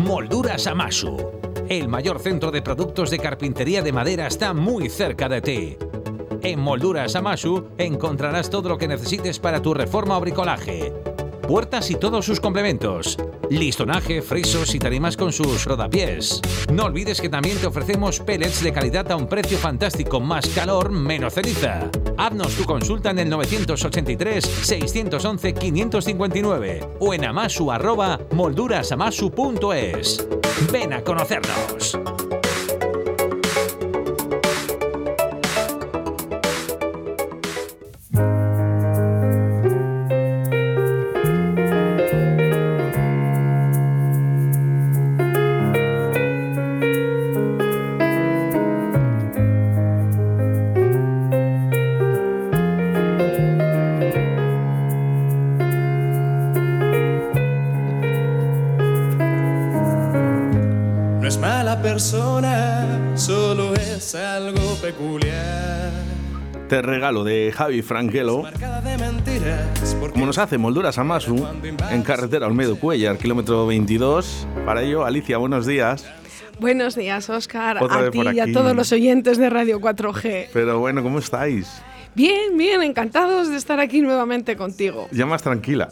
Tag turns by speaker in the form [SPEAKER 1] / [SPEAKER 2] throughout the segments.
[SPEAKER 1] Molduras Amasu. El mayor centro de productos de carpintería de madera está muy cerca de ti. En Molduras Amasu encontrarás todo lo que necesites para tu reforma o bricolaje. Puertas y todos sus complementos. Listonaje, frisos y tarimas con sus rodapiés. No olvides que también te ofrecemos pellets de calidad a un precio fantástico, más calor, menos ceniza. Haznos tu consulta en el 983-611-559 o en amasu arroba moldurasamasu.es. Ven a conocernos.
[SPEAKER 2] Te regalo de Javi Franquelo, como nos hace Molduras Amasu, en carretera Olmedo Cuellar, kilómetro 22. Para ello, Alicia, buenos días.
[SPEAKER 3] Buenos días, Oscar,
[SPEAKER 2] Otra
[SPEAKER 3] a ti y a todos los oyentes de Radio 4G.
[SPEAKER 2] Pero bueno, ¿cómo estáis?
[SPEAKER 3] Bien, bien, encantados de estar aquí nuevamente contigo.
[SPEAKER 2] Ya más tranquila.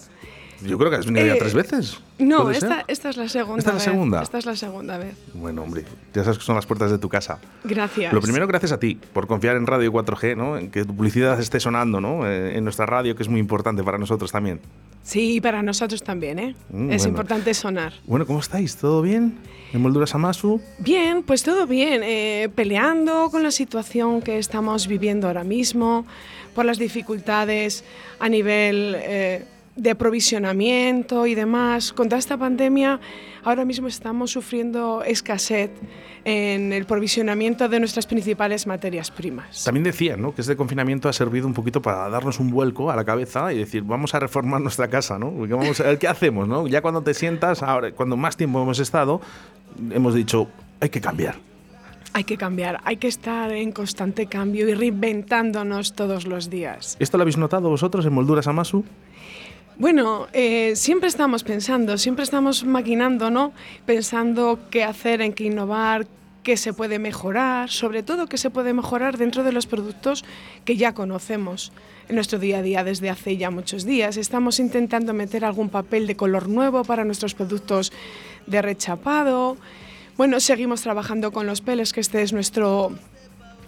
[SPEAKER 2] Yo creo que has venido ya
[SPEAKER 3] Eh,
[SPEAKER 2] tres veces.
[SPEAKER 3] No, esta, esta es la segunda
[SPEAKER 2] ¿Esta es la
[SPEAKER 3] vez.
[SPEAKER 2] segunda?
[SPEAKER 3] Esta es la segunda vez.
[SPEAKER 2] Bueno, hombre, ya sabes que son las puertas de tu casa.
[SPEAKER 3] Gracias.
[SPEAKER 2] Lo primero, gracias a ti por confiar en Radio 4G, ¿no? En que tu publicidad esté sonando, ¿no? Eh, En nuestra radio, que es muy importante para nosotros también.
[SPEAKER 3] Sí, para nosotros también, ¿eh?
[SPEAKER 2] Mm,
[SPEAKER 3] es
[SPEAKER 2] bueno.
[SPEAKER 3] importante sonar.
[SPEAKER 2] Bueno, ¿cómo estáis? ¿Todo bien? ¿En Molduras Amasu?
[SPEAKER 3] Bien, pues todo bien. eh, peleando con la situación que estamos viviendo ahora mismo, por las dificultades a nivel eh, de aprovisionamiento y demás. Contra esta pandemia, ahora mismo estamos sufriendo escasez en el provisionamiento de nuestras principales materias primas.
[SPEAKER 2] También decían, ¿no? Que este confinamiento ha servido un poquito para darnos un vuelco a la cabeza y decir, vamos a reformar nuestra casa, ¿no? Porque vamos a ver qué hacemos, ¿no? Ya cuando te sientas, ahora, cuando más tiempo hemos estado, hemos dicho, hay que cambiar.
[SPEAKER 3] Hay que cambiar, hay que estar en constante cambio y reinventándonos todos los días.
[SPEAKER 2] ¿Esto lo habéis notado vosotros en Molduras Amasu?
[SPEAKER 3] Bueno, eh, siempre estamos pensando, siempre estamos maquinando, ¿no? Pensando qué hacer, en qué innovar, qué se puede mejorar, sobre todo qué se puede mejorar dentro de los productos que ya conocemos en nuestro día a día desde hace ya muchos días. Estamos intentando meter algún papel de color nuevo para nuestros productos de rechapado. Bueno, seguimos trabajando con los peles, que este es nuestro,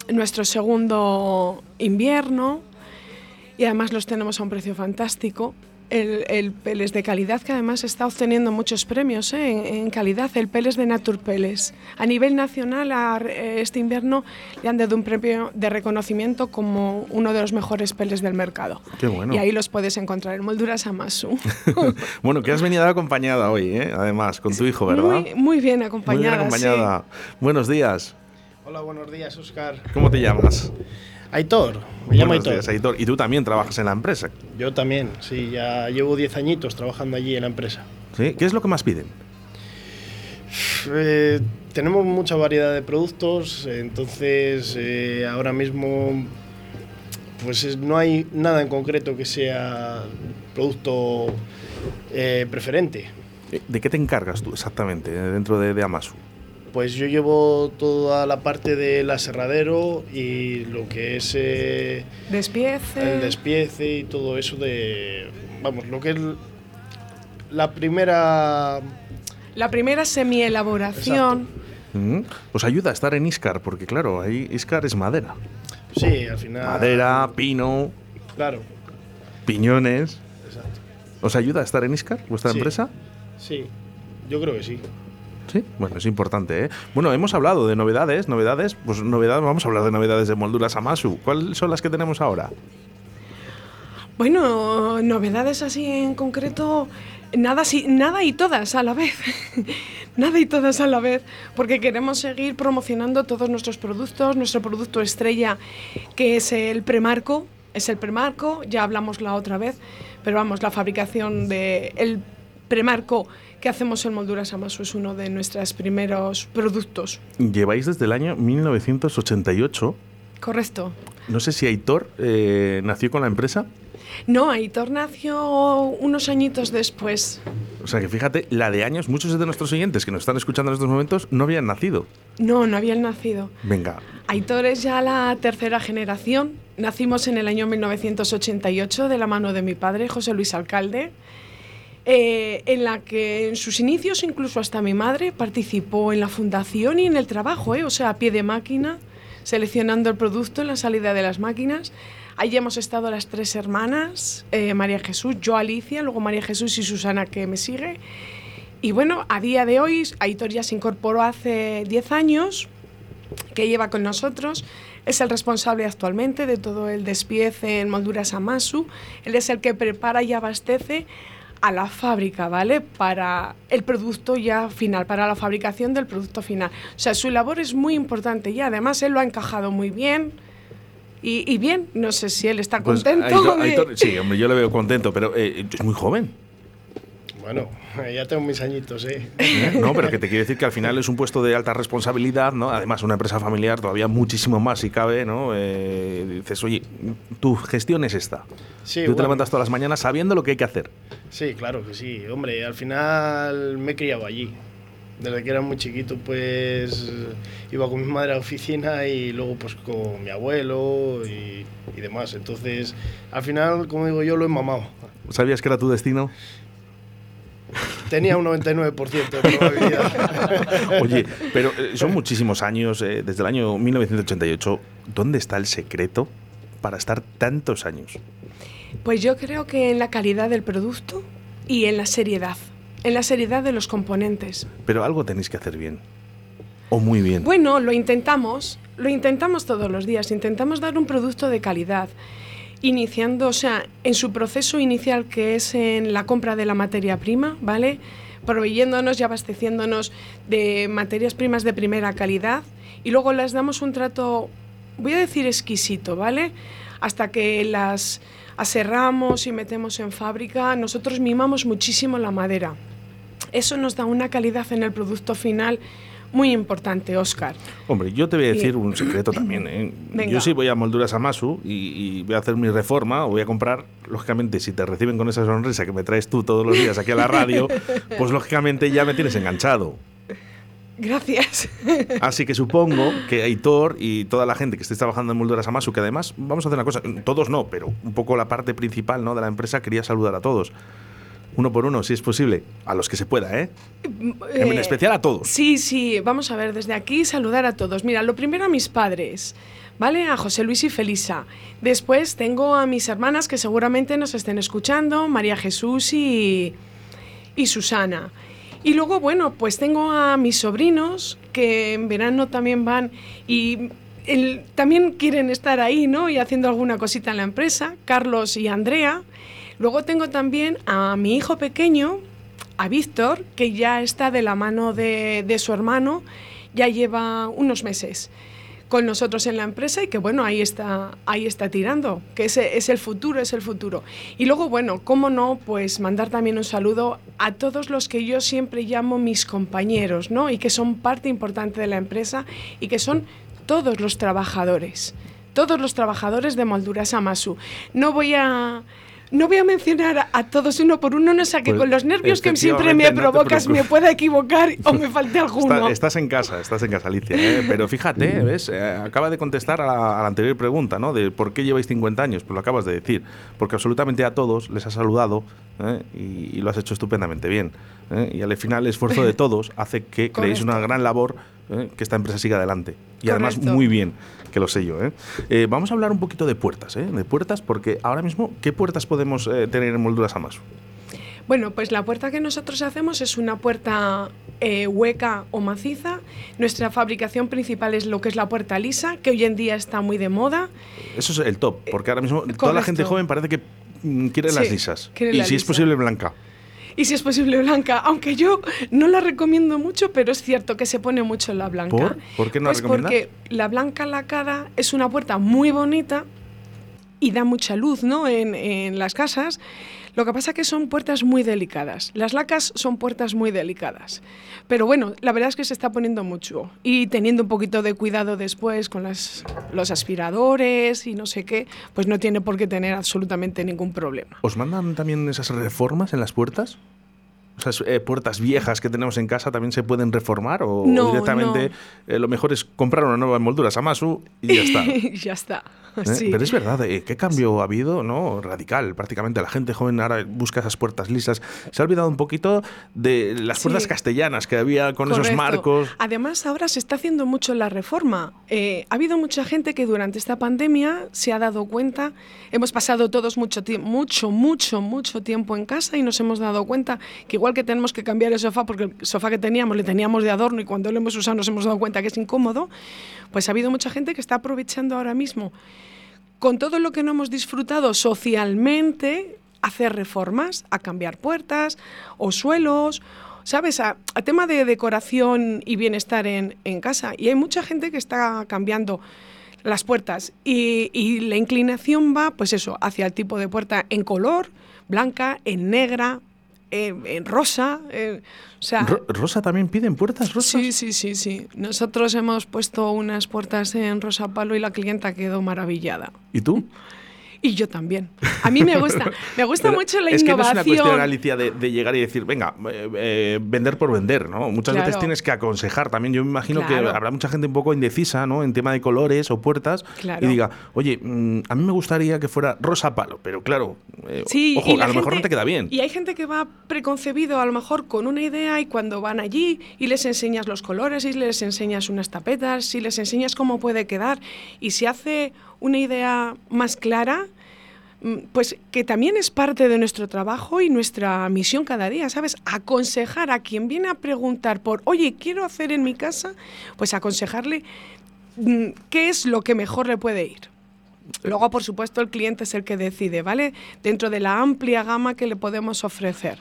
[SPEAKER 3] nuestro segundo invierno y además los tenemos a un precio fantástico. El, el Peles de calidad que además está obteniendo muchos premios ¿eh? en, en calidad, el Peles de Naturpeles. A nivel nacional, a eh, este invierno le han dado un premio de reconocimiento como uno de los mejores peles del mercado.
[SPEAKER 2] Qué bueno.
[SPEAKER 3] Y ahí los puedes encontrar en Molduras Amasu.
[SPEAKER 2] bueno, que has venido acompañada hoy, ¿eh? Además, con tu hijo, ¿verdad?
[SPEAKER 3] muy, muy bien
[SPEAKER 2] Muy
[SPEAKER 3] acompañada.
[SPEAKER 2] bien
[SPEAKER 3] sí.
[SPEAKER 2] acompañada. Buenos días.
[SPEAKER 4] Hola, buenos días, Oscar.
[SPEAKER 2] ¿Cómo te llamas?
[SPEAKER 4] Aitor, me llamo Aitor.
[SPEAKER 2] días, Aitor. Y tú también trabajas en la empresa.
[SPEAKER 4] Yo también, sí, ya llevo 10 añitos trabajando allí en la empresa.
[SPEAKER 2] ¿Sí? ¿Qué es lo que más piden?
[SPEAKER 4] Eh, tenemos mucha variedad de productos, entonces eh, ahora mismo pues es- no hay nada en concreto que sea producto eh, preferente.
[SPEAKER 2] ¿De qué te encargas tú exactamente dentro de, de Amasu?
[SPEAKER 4] Pues yo llevo toda la parte del aserradero y lo que es eh,
[SPEAKER 3] Despiece.
[SPEAKER 4] el despiece y todo eso de, vamos, lo que es la primera
[SPEAKER 3] La primera semi-elaboración.
[SPEAKER 2] Mm, Os ayuda a estar en Iscar, porque claro, ahí Iscar es madera.
[SPEAKER 4] Sí, al final.
[SPEAKER 2] Madera, pino,
[SPEAKER 4] Claro,
[SPEAKER 2] piñones.
[SPEAKER 4] exacto.
[SPEAKER 2] ¿Os ayuda a estar en Iscar, vuestra
[SPEAKER 4] Sí.
[SPEAKER 2] empresa?
[SPEAKER 4] Sí, yo creo que sí.
[SPEAKER 2] Sí, bueno, es importante, ¿eh? Bueno, hemos hablado de novedades, novedades, pues novedades, vamos a hablar de novedades de molduras Amasu. ¿Cuáles son las que tenemos ahora?
[SPEAKER 3] Bueno, novedades así en concreto, nada, sí, nada y todas a la vez. nada y todas a la vez, porque queremos seguir promocionando todos nuestros productos, nuestro producto estrella, que es el premarco, es el premarco, ya hablamos la otra vez, pero vamos, la fabricación del el premarco que hacemos en Molduras Amasu es uno de nuestros primeros productos.
[SPEAKER 2] Lleváis desde el año 1988.
[SPEAKER 3] Correcto.
[SPEAKER 2] No sé si Aitor eh, nació con la empresa.
[SPEAKER 3] No, Aitor nació unos añitos después.
[SPEAKER 2] O sea que fíjate, la de años, muchos de nuestros oyentes que nos están escuchando en estos momentos no habían nacido.
[SPEAKER 3] No, no habían nacido.
[SPEAKER 2] Venga,
[SPEAKER 3] Aitor es ya la tercera generación. Nacimos en el año 1988 de la mano de mi padre, José Luis Alcalde, eh, en la que en sus inicios incluso hasta mi madre participó en la fundación y en el trabajo, eh, o sea, a pie de máquina, seleccionando el producto en la salida de las máquinas. Allí hemos estado las tres hermanas, eh, María Jesús, yo Alicia, luego María Jesús y Susana que me sigue. Y bueno, a día de hoy Aitor ya se incorporó hace 10 años, que lleva con nosotros. Es el responsable actualmente de todo el despiece en molduras Amasu. Él es el que prepara y abastece a la fábrica, ¿vale? Para el producto ya final, para la fabricación del producto final. O sea, su labor es muy importante y además él lo ha encajado muy bien. Y, y bien, no sé si él está
[SPEAKER 2] pues
[SPEAKER 3] contento.
[SPEAKER 2] Aitor- Aitor- sí, hombre, yo le veo contento, pero eh, es muy joven.
[SPEAKER 4] Bueno, ya tengo mis añitos, ¿eh?
[SPEAKER 2] No, pero que te quiere decir que al final es un puesto de alta responsabilidad, ¿no? Además, una empresa familiar todavía muchísimo más si cabe, ¿no? Eh, dices, oye, tu gestión es esta.
[SPEAKER 4] Sí,
[SPEAKER 2] Tú te levantas todas las mañanas sabiendo lo que hay que hacer.
[SPEAKER 4] Sí, claro que sí. Hombre, al final me he criado allí. Desde que era muy chiquito, pues iba con mi madre a la oficina y luego pues con mi abuelo y, y demás. Entonces, al final, como digo yo, lo he mamado.
[SPEAKER 2] ¿Sabías que era tu destino?
[SPEAKER 4] Tenía un 99% de probabilidad.
[SPEAKER 2] Oye, pero eh, son muchísimos años, eh, desde el año 1988. ¿Dónde está el secreto para estar tantos años?
[SPEAKER 3] Pues yo creo que en la calidad del producto y en la seriedad. En la seriedad de los componentes.
[SPEAKER 2] Pero algo tenéis que hacer bien. O muy bien.
[SPEAKER 3] Bueno, lo intentamos, lo intentamos todos los días, intentamos dar un producto de calidad, iniciando, o sea, en su proceso inicial que es en la compra de la materia prima, ¿vale? Proveyéndonos y abasteciéndonos de materias primas de primera calidad y luego les damos un trato, voy a decir exquisito, ¿vale? Hasta que las aserramos y metemos en fábrica, nosotros mimamos muchísimo la madera. Eso nos da una calidad en el producto final muy importante, Oscar.
[SPEAKER 2] Hombre, yo te voy a decir
[SPEAKER 3] Y-
[SPEAKER 2] un secreto también. ¿eh? Yo sí voy a Molduras Amasu y, y voy a hacer mi reforma o voy a comprar, lógicamente, si te reciben con esa sonrisa que me traes tú todos los días aquí a la radio, pues lógicamente ya me tienes enganchado.
[SPEAKER 3] Gracias.
[SPEAKER 2] Así que supongo que Aitor y toda la gente que esté trabajando en Molduras Amasu, que además, vamos a hacer una cosa, todos no, pero un poco la parte principal ¿no? de la empresa, quería saludar a todos. Uno por uno, si es posible, a los que se pueda, ¿eh? En
[SPEAKER 3] Eh,
[SPEAKER 2] especial a todos.
[SPEAKER 3] Sí, sí, vamos a ver, desde aquí saludar a todos. Mira, lo primero a mis padres, ¿vale? A José Luis y Felisa. Después tengo a mis hermanas que seguramente nos estén escuchando, María Jesús y, y Susana. Y luego, bueno, pues tengo a mis sobrinos que en verano también van y el- también quieren estar ahí, ¿no? Y haciendo alguna cosita en la empresa, Carlos y Andrea. Luego tengo también a mi hijo pequeño, a Víctor, que ya está de la mano de, de su hermano, ya lleva unos meses con nosotros en la empresa y que bueno, ahí está, ahí está tirando, que ese es el futuro, es el futuro. Y luego, bueno, cómo no, pues mandar también un saludo a todos los que yo siempre llamo mis compañeros, ¿no? Y que son parte importante de la empresa y que son todos los trabajadores, todos los trabajadores de Molduras Amasu. No voy a... No voy a mencionar a, todos uno por uno, no sé, que
[SPEAKER 2] Pues,
[SPEAKER 3] con los nervios que siempre me
[SPEAKER 2] no
[SPEAKER 3] provocas me pueda equivocar o me falte alguno.
[SPEAKER 2] Está- estás en casa, estás en casa, Alicia. ¿eh? Pero fíjate, ¿ves? Eh, acaba de contestar a la, a la anterior pregunta, ¿no? De por qué lleváis 50 años. Pues lo acabas de decir. Porque absolutamente a todos les has saludado ¿eh? y, y lo has hecho estupendamente bien. ¿eh? Y al final el esfuerzo de todos hace que creéis una gran labor ¿eh? que esta empresa siga adelante. Y además muy bien, que lo sé yo. ¿eh? Eh, vamos a hablar un poquito de puertas, ¿eh? De puertas, porque ahora mismo, ¿qué puertas podemos tener en Molduras Amasu?
[SPEAKER 3] Bueno, pues la puerta que nosotros hacemos es una puerta eh, hueca o maciza. Nuestra fabricación principal es lo que es la puerta lisa, que hoy en día está muy de moda.
[SPEAKER 2] Eso es el top, porque ahora mismo toda la gente joven parece que mm, quiere las lisas.
[SPEAKER 3] quiere
[SPEAKER 2] Y
[SPEAKER 3] la
[SPEAKER 2] si es posible, blanca.
[SPEAKER 3] Y si es posible blanca, aunque yo no la recomiendo mucho, pero es cierto que se pone mucho la blanca.
[SPEAKER 2] ¿Por? ¿Por qué no la recomiendas?
[SPEAKER 3] porque la blanca lacada es una puerta muy bonita y da mucha luz ¿no? en, en las casas. Lo que pasa es que son puertas muy delicadas. Las lacas son puertas muy delicadas. Pero bueno, la verdad es que se está poniendo mucho. Y teniendo un poquito de cuidado después con las, los aspiradores y no sé qué, pues no tiene por qué tener absolutamente ningún problema.
[SPEAKER 2] ¿Os mandan también esas reformas en las puertas? Esas eh, puertas viejas que tenemos en casa también se pueden reformar o
[SPEAKER 3] No,
[SPEAKER 2] directamente eh, lo mejor es comprar una nueva enmoldura Samasu y ya está.
[SPEAKER 3] ya está.
[SPEAKER 2] ¿Eh?
[SPEAKER 3] Sí.
[SPEAKER 2] Pero es verdad, eh, ¿qué cambio ha habido? ¿no? Radical, prácticamente. La gente joven ahora busca esas puertas lisas. Se ha olvidado un poquito de las
[SPEAKER 3] Sí.
[SPEAKER 2] puertas castellanas que había con esos
[SPEAKER 3] Correcto.
[SPEAKER 2] marcos.
[SPEAKER 3] Además, ahora se está haciendo mucho la reforma. Eh, ha habido mucha gente que durante esta pandemia se ha dado cuenta, hemos pasado todos mucho mucho, mucho, mucho tiempo en casa y nos hemos dado cuenta que igual que tenemos que cambiar el sofá, porque el sofá que teníamos le teníamos de adorno y cuando lo hemos usado nos hemos dado cuenta que es incómodo, pues ha habido mucha gente que está aprovechando ahora mismo con todo lo que no hemos disfrutado socialmente, hacer reformas, a cambiar puertas o suelos, ¿sabes? A, tema de decoración y bienestar en, en casa. Y hay mucha gente que está cambiando las puertas y, y la inclinación va, pues eso, hacia el tipo de puerta en color, blanca, en negra, en, en rosa, eh, o sea...
[SPEAKER 2] Ro- ¿Rosa también piden puertas rosas?
[SPEAKER 3] Sí, sí, sí, sí. Nosotros hemos puesto unas puertas en rosa palo y la clienta quedó maravillada.
[SPEAKER 2] ¿Y tú?
[SPEAKER 3] Y yo también. A mí me gusta, me gusta
[SPEAKER 2] Pero
[SPEAKER 3] mucho la
[SPEAKER 2] es que no es
[SPEAKER 3] innovación.
[SPEAKER 2] una cuestión, Alicia, de, de llegar y decir, venga, eh, eh, vender por vender, ¿no? Muchas veces tienes que aconsejar también. Yo me imagino que habrá mucha gente un poco indecisa, ¿no? En tema de colores o puertas.
[SPEAKER 3] Claro.
[SPEAKER 2] Y diga, oye, mm, a mí me gustaría que fuera rosa palo, pero claro, eh,
[SPEAKER 3] Sí,
[SPEAKER 2] ojo, a lo mejor no te queda bien.
[SPEAKER 3] Y hay gente que va preconcebido a lo mejor con una idea y cuando van allí y les enseñas los colores y les enseñas unas tapetas y les enseñas cómo puede quedar y se hace una idea más clara, pues que también es parte de nuestro trabajo y nuestra misión cada día, ¿sabes? Aconsejar a quien viene a preguntar por, oye, quiero hacer en mi casa, pues aconsejarle mm, qué es lo que mejor le puede ir. Luego, por supuesto, el cliente es el que decide, ¿vale? Dentro de la amplia gama que le podemos ofrecer.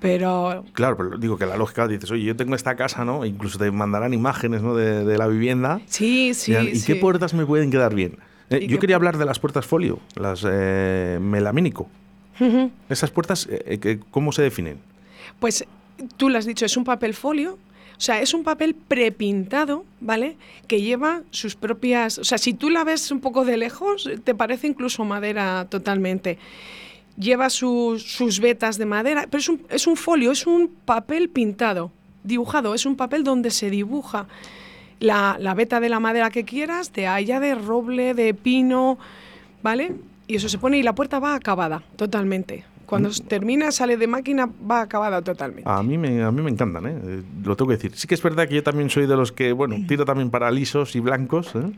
[SPEAKER 3] Pero
[SPEAKER 2] Claro, pero digo que la lógica dices, oye, yo tengo esta casa, ¿no? E incluso te mandarán imágenes, ¿no? De, de la vivienda.
[SPEAKER 3] sí, sí,
[SPEAKER 2] ¿Y
[SPEAKER 3] sí.
[SPEAKER 2] qué puertas me pueden quedar bien? Eh,
[SPEAKER 3] ¿Y
[SPEAKER 2] yo quería hablar de las puertas folio, las eh, melamínico. Esas puertas, eh, ¿cómo se definen?
[SPEAKER 3] Pues tú lo has dicho, es un papel folio. O sea, es un papel prepintado, ¿vale? Que lleva sus propias... O sea, si tú la ves un poco de lejos, te parece incluso madera totalmente. Lleva sus- sus vetas de madera, pero es un, es un folio, es un papel pintado, dibujado. Es un papel donde se dibuja la, la veta de la madera que quieras, de haya, de roble, de pino, ¿vale? Y eso se pone y la puerta va acabada, totalmente. Cuando s- termina, sale de máquina, va acabada totalmente.
[SPEAKER 2] A mí me, a mí me encantan, ¿eh? Eh, Lo tengo que decir. Sí que es verdad que yo también soy de los que, bueno, tiro también para lisos y blancos, ¿eh?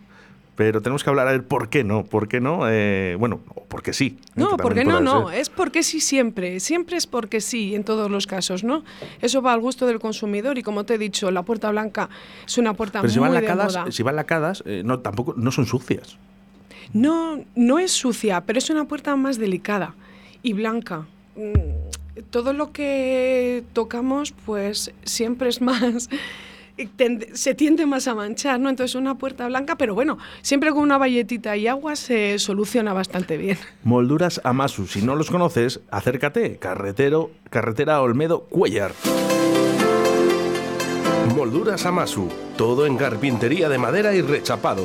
[SPEAKER 2] Pero tenemos que hablar a ver por qué no, por qué no, eh, bueno, o por qué sí.
[SPEAKER 3] No,
[SPEAKER 2] Que
[SPEAKER 3] porque no, no, es porque sí siempre, siempre es porque sí en todos los casos, ¿no? Eso va al gusto del consumidor y como te he dicho, la puerta blanca es una puerta
[SPEAKER 2] Pero si
[SPEAKER 3] muy
[SPEAKER 2] van
[SPEAKER 3] de
[SPEAKER 2] lacadas,
[SPEAKER 3] moda.
[SPEAKER 2] si van lacadas, eh, no, tampoco, no son sucias.
[SPEAKER 3] No, no es sucia, pero es una puerta más delicada y blanca. Mm, Todo lo que tocamos, pues siempre es más. Se tiende más a manchar, ¿no? Entonces una puerta blanca, pero bueno, siempre con una valletita y agua se soluciona bastante bien.
[SPEAKER 2] Molduras Amasu, si no los conoces, acércate, carretero, carretera Olmedo Cuellar.
[SPEAKER 5] Molduras Amasu, todo en carpintería de madera y rechapado.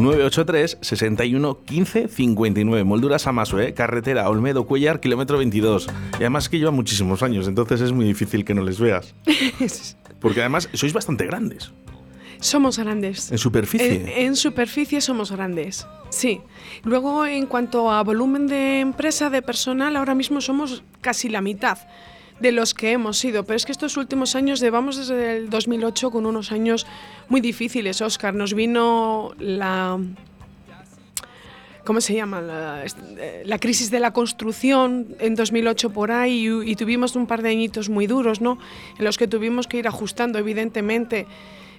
[SPEAKER 2] 983 61 15 59. Molduras Amasu, ¿eh? carretera Olmedo Cuellar, kilómetro 22. Y además que lleva muchísimos años, entonces es muy difícil que no les veas. Porque además sois bastante grandes
[SPEAKER 3] Somos grandes.
[SPEAKER 2] en superficie.
[SPEAKER 3] En, en superficie somos grandes, sí. Luego, en cuanto a volumen de empresa, de personal, ahora mismo somos casi la mitad de los que hemos sido. Pero es que estos últimos años, llevamos desde el 2008 con unos años muy difíciles, Oscar. Nos vino la... ¿cómo se llama? La, crisis de la construcción en 2008 por ahí y, tuvimos un par de añitos muy duros, ¿no? En los que tuvimos que ir ajustando, evidentemente,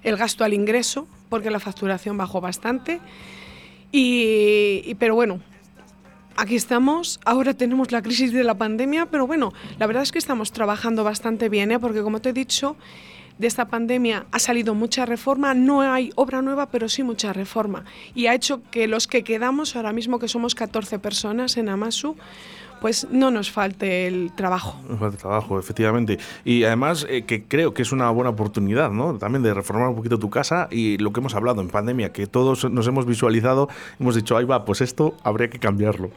[SPEAKER 3] el gasto al ingreso, porque la facturación bajó bastante. Y, pero bueno, aquí estamos, ahora tenemos la crisis de la pandemia, pero bueno, la verdad es que estamos trabajando bastante bien, ¿eh? porque como te he dicho, de esta pandemia ha salido mucha reforma, no hay obra nueva, pero sí mucha reforma. Y ha hecho que los que quedamos, ahora mismo que somos 14 personas en Amasu, pues no nos falte el trabajo.
[SPEAKER 2] Nos falta el trabajo, efectivamente. Y además eh, que creo que es una buena oportunidad, ¿no? También de reformar un poquito tu casa y lo que hemos hablado en pandemia, que todos nos hemos visualizado, hemos dicho, ahí va, pues esto habría que cambiarlo.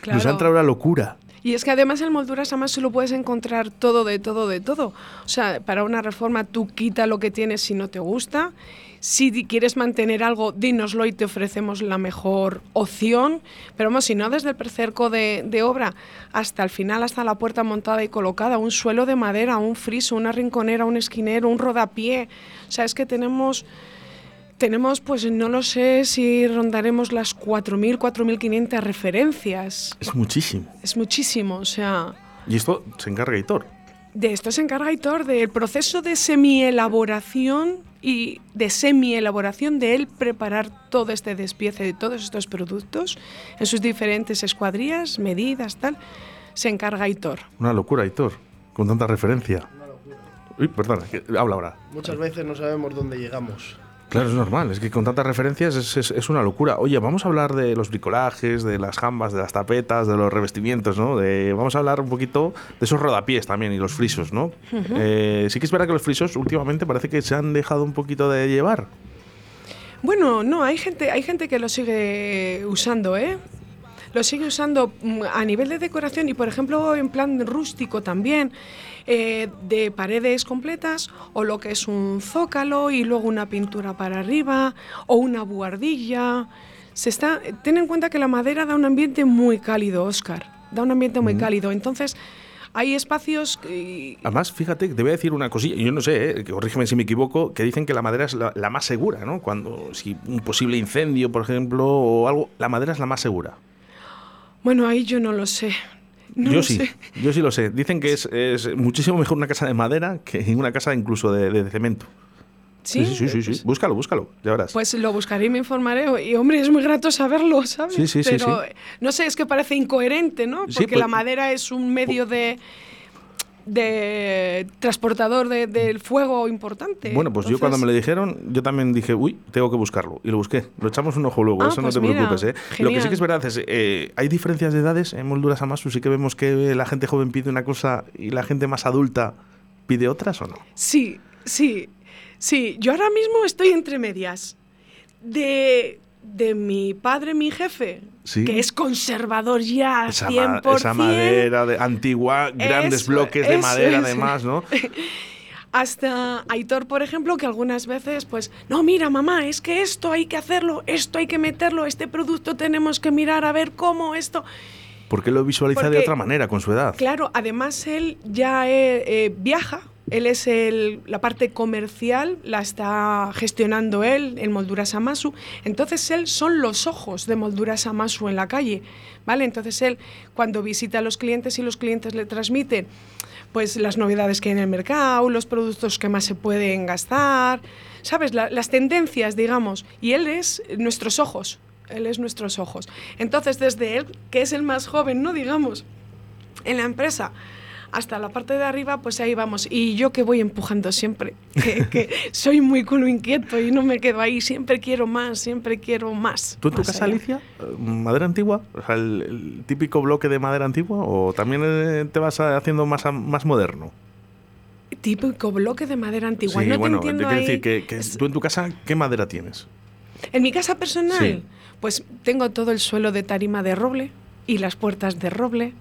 [SPEAKER 3] Claro.
[SPEAKER 2] Nos ha entrado una locura.
[SPEAKER 3] Y es que además en molduras además lo puedes encontrar todo de todo de todo. O sea, para una reforma tú quita lo que tienes si no te gusta. Si quieres mantener algo, dínoslo y te ofrecemos la mejor opción. Pero vamos, si no, desde el precerco de, de, obra hasta el final, hasta la puerta montada y colocada, un suelo de madera, un friso, una rinconera, un esquinero, un rodapié. O sea, es que tenemos tenemos, pues no lo sé si rondaremos las 4.000, 4.500 referencias.
[SPEAKER 2] Es muchísimo.
[SPEAKER 3] Es muchísimo, o sea...
[SPEAKER 2] Y esto se encarga Hitor.
[SPEAKER 3] De esto se encarga Hitor, del proceso de semi-elaboración y de semi-elaboración de él preparar todo este despiece de todos estos productos en sus diferentes escuadrillas, medidas, tal. Se encarga Hitor.
[SPEAKER 2] Una locura, Hitor, con tanta referencia. Uy, perdona, habla ahora.
[SPEAKER 4] Muchas veces no sabemos dónde llegamos.
[SPEAKER 2] Claro, es normal, es que con tantas referencias es, es, es, una locura. Oye, vamos a hablar de los bricolajes, de las jambas, de las tapetas, de los revestimientos, ¿no? De, vamos a hablar un poquito de esos rodapiés también y los frisos, ¿no? Uh -huh. eh, sí que es verdad que los frisos últimamente parece que se han dejado un poquito de llevar.
[SPEAKER 3] Bueno, no, hay gente, hay gente que lo sigue usando, ¿eh? Lo sigue usando a nivel de decoración y, por ejemplo, en plan rústico también. Eh, de paredes completas o lo que es un zócalo y luego una pintura para arriba o una buhardilla. Se está, ten en cuenta que la madera da un ambiente muy cálido, Oscar. Da un ambiente muy mm. cálido. Entonces, hay espacios. Que...
[SPEAKER 2] Además, fíjate, te voy a decir una cosilla, yo no sé, eh, corrígeme si me equivoco, que dicen que la madera es la, la, más segura, ¿no? Cuando, si un posible incendio, por ejemplo, o algo, la madera es la más segura.
[SPEAKER 3] Bueno, ahí yo no lo sé. No
[SPEAKER 2] yo sí,
[SPEAKER 3] sé.
[SPEAKER 2] yo sí lo sé. Dicen que es, es, muchísimo mejor una casa de madera que una casa incluso de, de, de cemento.
[SPEAKER 3] ¿Sí?
[SPEAKER 2] Sí, sí, sí, sí, Búscalo, búscalo, ya verás.
[SPEAKER 3] Pues lo buscaré y me informaré. Y hombre, es muy grato saberlo, ¿sabes?
[SPEAKER 2] Sí, sí,
[SPEAKER 3] Pero
[SPEAKER 2] sí, sí.
[SPEAKER 3] no sé, es que parece incoherente, ¿no? Porque
[SPEAKER 2] Sí, pues-
[SPEAKER 3] la madera es un medio de de transportador de, del fuego importante.
[SPEAKER 2] Bueno, pues yo cuando me lo dijeron, yo también dije, uy, tengo que buscarlo. Y lo busqué. Lo echamos un ojo luego,
[SPEAKER 3] Ah,
[SPEAKER 2] eso
[SPEAKER 3] pues
[SPEAKER 2] no te
[SPEAKER 3] mira,
[SPEAKER 2] preocupes. ¿eh? Lo que sí que es verdad es, eh, hay diferencias de edades en molduras Amasu. Sí que vemos que la gente joven pide una cosa y la gente más adulta pide otras o no.
[SPEAKER 3] Sí, sí, sí. Yo ahora mismo estoy entre medias. De, de mi padre, mi jefe,
[SPEAKER 2] Sí.
[SPEAKER 3] que es conservador ya,
[SPEAKER 2] Esa,
[SPEAKER 3] 100%.
[SPEAKER 2] ma- esa madera de, antigua, grandes bloques de
[SPEAKER 3] eso
[SPEAKER 2] madera además, ¿no?
[SPEAKER 3] Hasta Aitor, por ejemplo, que algunas veces, pues, no, mira, mamá, es que esto hay que hacerlo, esto hay que meterlo, este producto tenemos que mirar a ver cómo esto.
[SPEAKER 2] Porque lo visualiza de otra manera con su edad.
[SPEAKER 3] Claro, además él ya eh, eh, viaja, él es el, la parte comercial, la está gestionando él, el Molduras Amasu. Entonces él son los ojos de Molduras Amasu en la calle, ¿vale? Entonces él cuando visita a los clientes y los clientes le transmiten pues las novedades que hay en el mercado, los productos que más se pueden gastar, ¿sabes? La- las tendencias, digamos. Y él es nuestros ojos, él es nuestros ojos. Entonces desde él, que es el más joven, ¿no? Digamos, en la empresa hasta la parte de arriba, pues ahí vamos. Y yo que voy empujando siempre, que, que soy muy culo inquieto y no me quedo ahí, siempre quiero más, siempre quiero más.
[SPEAKER 2] ¿Tú en tu casa,
[SPEAKER 3] allá.
[SPEAKER 2] Alicia, eh, madera antigua? O sea, el, el típico bloque de madera antigua? ¿O también eh, te vas haciendo más, más moderno?
[SPEAKER 3] Típico bloque de madera antigua.
[SPEAKER 2] sí,
[SPEAKER 3] no
[SPEAKER 2] bueno,
[SPEAKER 3] te entiendo ahí.
[SPEAKER 2] decir que, que
[SPEAKER 3] Es-
[SPEAKER 2] tú en tu casa, ¿qué madera tienes?
[SPEAKER 3] En mi casa personal,
[SPEAKER 2] Sí.
[SPEAKER 3] pues tengo todo el suelo de tarima de roble y las puertas de roble,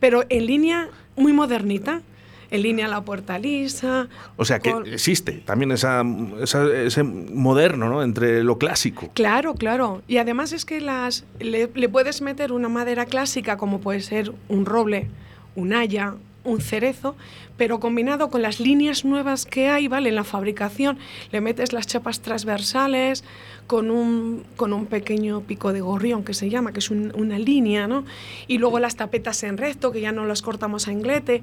[SPEAKER 3] pero en línea muy modernita. En línea la puerta lisa.
[SPEAKER 2] O sea, que
[SPEAKER 3] con-
[SPEAKER 2] existe también esa, esa- ese moderno, ¿no? Entre lo clásico.
[SPEAKER 3] Claro, claro. Y además es que las le, le puedes meter una madera clásica como puede ser un roble, un haya, un cerezo, pero combinado con las líneas nuevas que hay, ¿vale? En la fabricación, le metes las chapas transversales con un, con un pequeño pico de gorrión que se llama, que es un- una línea, ¿no? Y luego las tapetas en recto, que ya no las cortamos a inglete,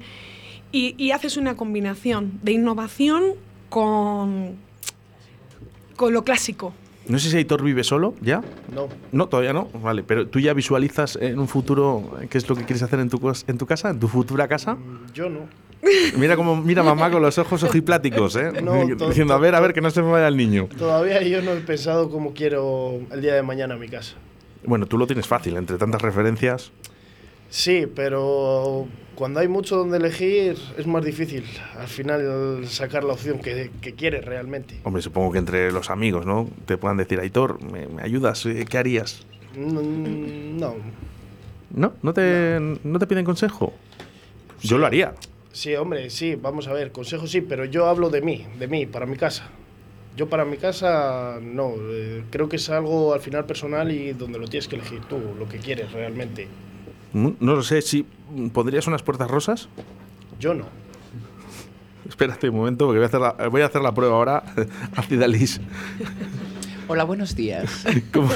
[SPEAKER 3] y, y haces una combinación de innovación con, con lo clásico.
[SPEAKER 2] No sé si Aitor vive solo, ¿ya?
[SPEAKER 4] No,
[SPEAKER 2] No, todavía no. Vale, pero tú ya visualizas en un futuro qué es lo que quieres hacer en tu, en tu casa, en tu futura casa.
[SPEAKER 4] yo no.
[SPEAKER 2] Mira como mira mamá con los ojos ojipláticos, ¿eh?
[SPEAKER 4] No,
[SPEAKER 2] Diciendo, a ver, a ver, que no se me vaya el niño.
[SPEAKER 4] Todavía yo no he pensado cómo quiero el día de mañana mi casa.
[SPEAKER 2] Bueno, tú lo tienes fácil, entre tantas referencias.
[SPEAKER 4] Sí, pero cuando hay mucho donde elegir es más difícil al final sacar la opción que, que quieres realmente.
[SPEAKER 2] Hombre, supongo que entre los amigos, ¿no? Te puedan decir, Aitor, ¿me, me ayudas? Eh, ¿Qué harías?
[SPEAKER 4] No,
[SPEAKER 2] ¿No? ¿No te, ¿no te piden consejo? Yo lo haría.
[SPEAKER 4] sí, hombre, sí, vamos a ver, consejo sí, pero yo hablo de mí, de mí, para mi casa. Yo para mi casa no, eh, creo que es algo al final personal y donde lo tienes que elegir tú, lo que quieres realmente.
[SPEAKER 2] No, lo sé, si pondrías unas puertas rosas.
[SPEAKER 4] Yo no.
[SPEAKER 2] Espérate un momento, porque voy a hacer la, voy a hacer la prueba ahora. Ácida Alice.
[SPEAKER 6] Hola, buenos días.
[SPEAKER 2] ¿Cómo,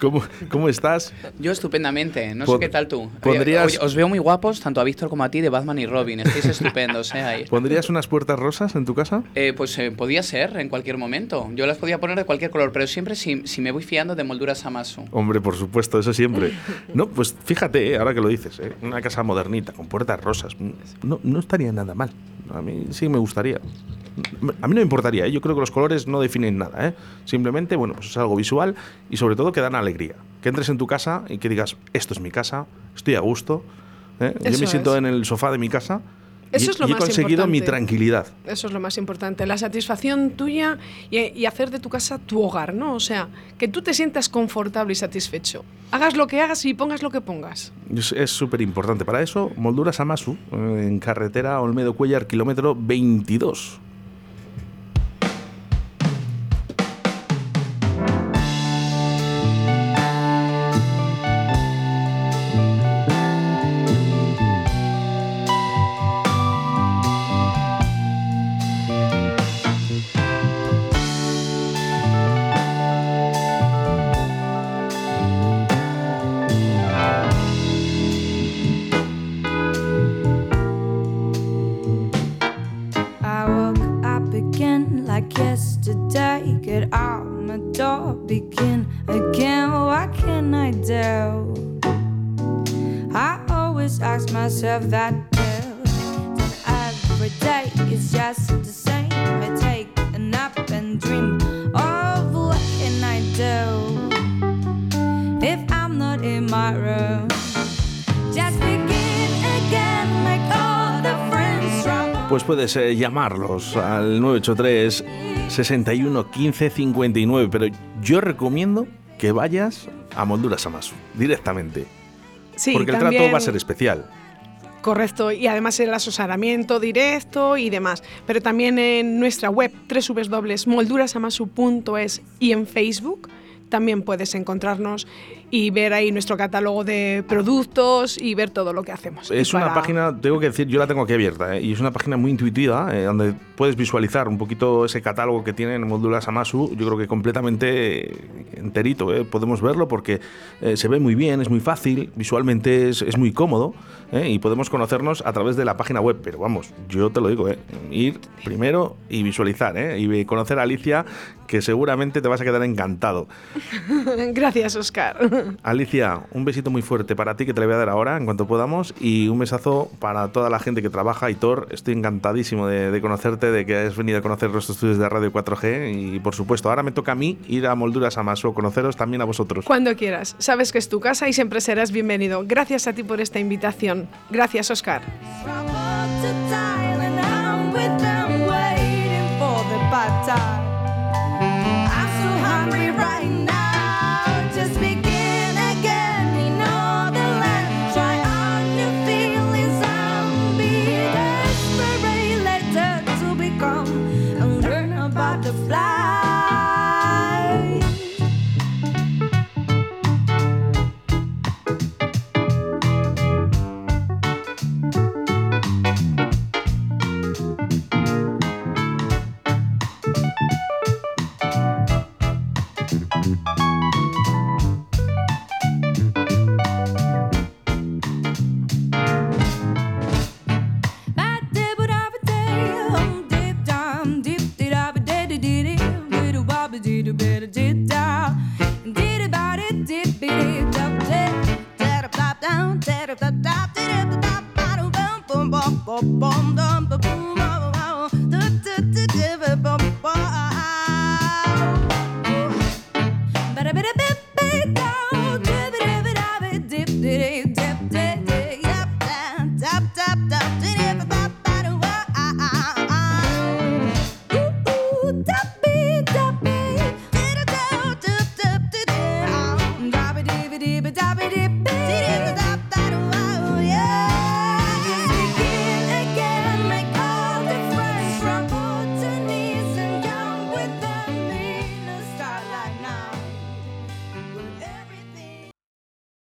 [SPEAKER 2] cómo, cómo estás?
[SPEAKER 6] Yo estupendamente, no
[SPEAKER 2] Pon-
[SPEAKER 6] sé qué tal tú.
[SPEAKER 2] pondrías-
[SPEAKER 6] Oye, os veo muy guapos, tanto a Víctor como a ti, de Batman y Robin. Estáis estupendos, ¿eh? Ahí.
[SPEAKER 2] ¿Pondrías unas puertas rosas en tu casa?
[SPEAKER 6] Eh, pues eh, podía ser en cualquier momento. Yo las podía poner de cualquier color, pero siempre si, si me voy fiando de molduras Amasu.
[SPEAKER 2] Hombre, por supuesto, eso siempre. No, pues fíjate, eh, ahora que lo dices, eh, una casa modernita, con puertas rosas, mm, no, no estaría nada mal. A mí sí me gustaría. A mí no me importaría, ¿eh? yo creo que los colores no definen nada. ¿eh? Simplemente, bueno, pues es algo visual y sobre todo que dan alegría. Que entres en tu casa y que digas, esto es mi casa, estoy a gusto. ¿eh? Yo me siento
[SPEAKER 3] es.
[SPEAKER 2] en el sofá de mi casa
[SPEAKER 3] Eso
[SPEAKER 2] y,
[SPEAKER 3] es lo
[SPEAKER 2] y he
[SPEAKER 3] más
[SPEAKER 2] conseguido mi
[SPEAKER 3] importante.
[SPEAKER 2] tranquilidad.
[SPEAKER 3] Eso es lo más importante, la satisfacción tuya y, y hacer de tu casa tu hogar, ¿no? O sea, que tú te sientas confortable y satisfecho. Hagas lo que hagas y pongas lo que pongas.
[SPEAKER 2] Es es súper importante. Para eso, Molduras Amasu, eh, en carretera Olmedo Cuellar, kilómetro 22.
[SPEAKER 7] Myself that too. Every day is just the same. I take a nap and dream of what can I do if I'm not in my room. Just begin again, make all the friends from
[SPEAKER 2] Pues puedes eh, llamarlos al 983 61 15 59, pero yo recomiendo que vayas a Molduras Amasu directamente,
[SPEAKER 3] Sí,
[SPEAKER 2] porque el
[SPEAKER 3] también-
[SPEAKER 2] trato va a ser especial.
[SPEAKER 3] Correcto, y además el asesoramiento directo y demás. Pero también en nuestra web www.moldurasamasu.es y en Facebook también puedes encontrarnos y ver ahí nuestro catálogo de productos y ver todo lo que hacemos.
[SPEAKER 2] Es una página, tengo que decir, yo la tengo aquí abierta, ¿eh? y es una página muy intuitiva, eh, donde puedes visualizar un poquito ese catálogo que tiene en Molduras Amasu, yo creo que completamente enterito, ¿eh? podemos verlo porque se ve muy bien, es muy fácil, visualmente es, es muy cómodo, y podemos conocernos a través de la página web, pero vamos, yo te lo digo, ¿eh? ir primero y visualizar, ¿eh? y conocer a Alicia, que seguramente te vas a quedar encantado.
[SPEAKER 3] Gracias, Oscar.
[SPEAKER 2] Alicia, un besito muy fuerte para ti que te le voy a dar ahora en cuanto podamos y un besazo para toda la gente que trabaja. Hitor, estoy encantadísimo de, conocerte, de que has venido a conocer los estudios de Radio 4G y por supuesto, ahora me toca a mí ir a Molduras a Maso, conoceros también a vosotros.
[SPEAKER 3] Cuando quieras, sabes que es tu casa y siempre serás bienvenido. Gracias a ti por esta invitación. Gracias, Oscar.
[SPEAKER 7] right now.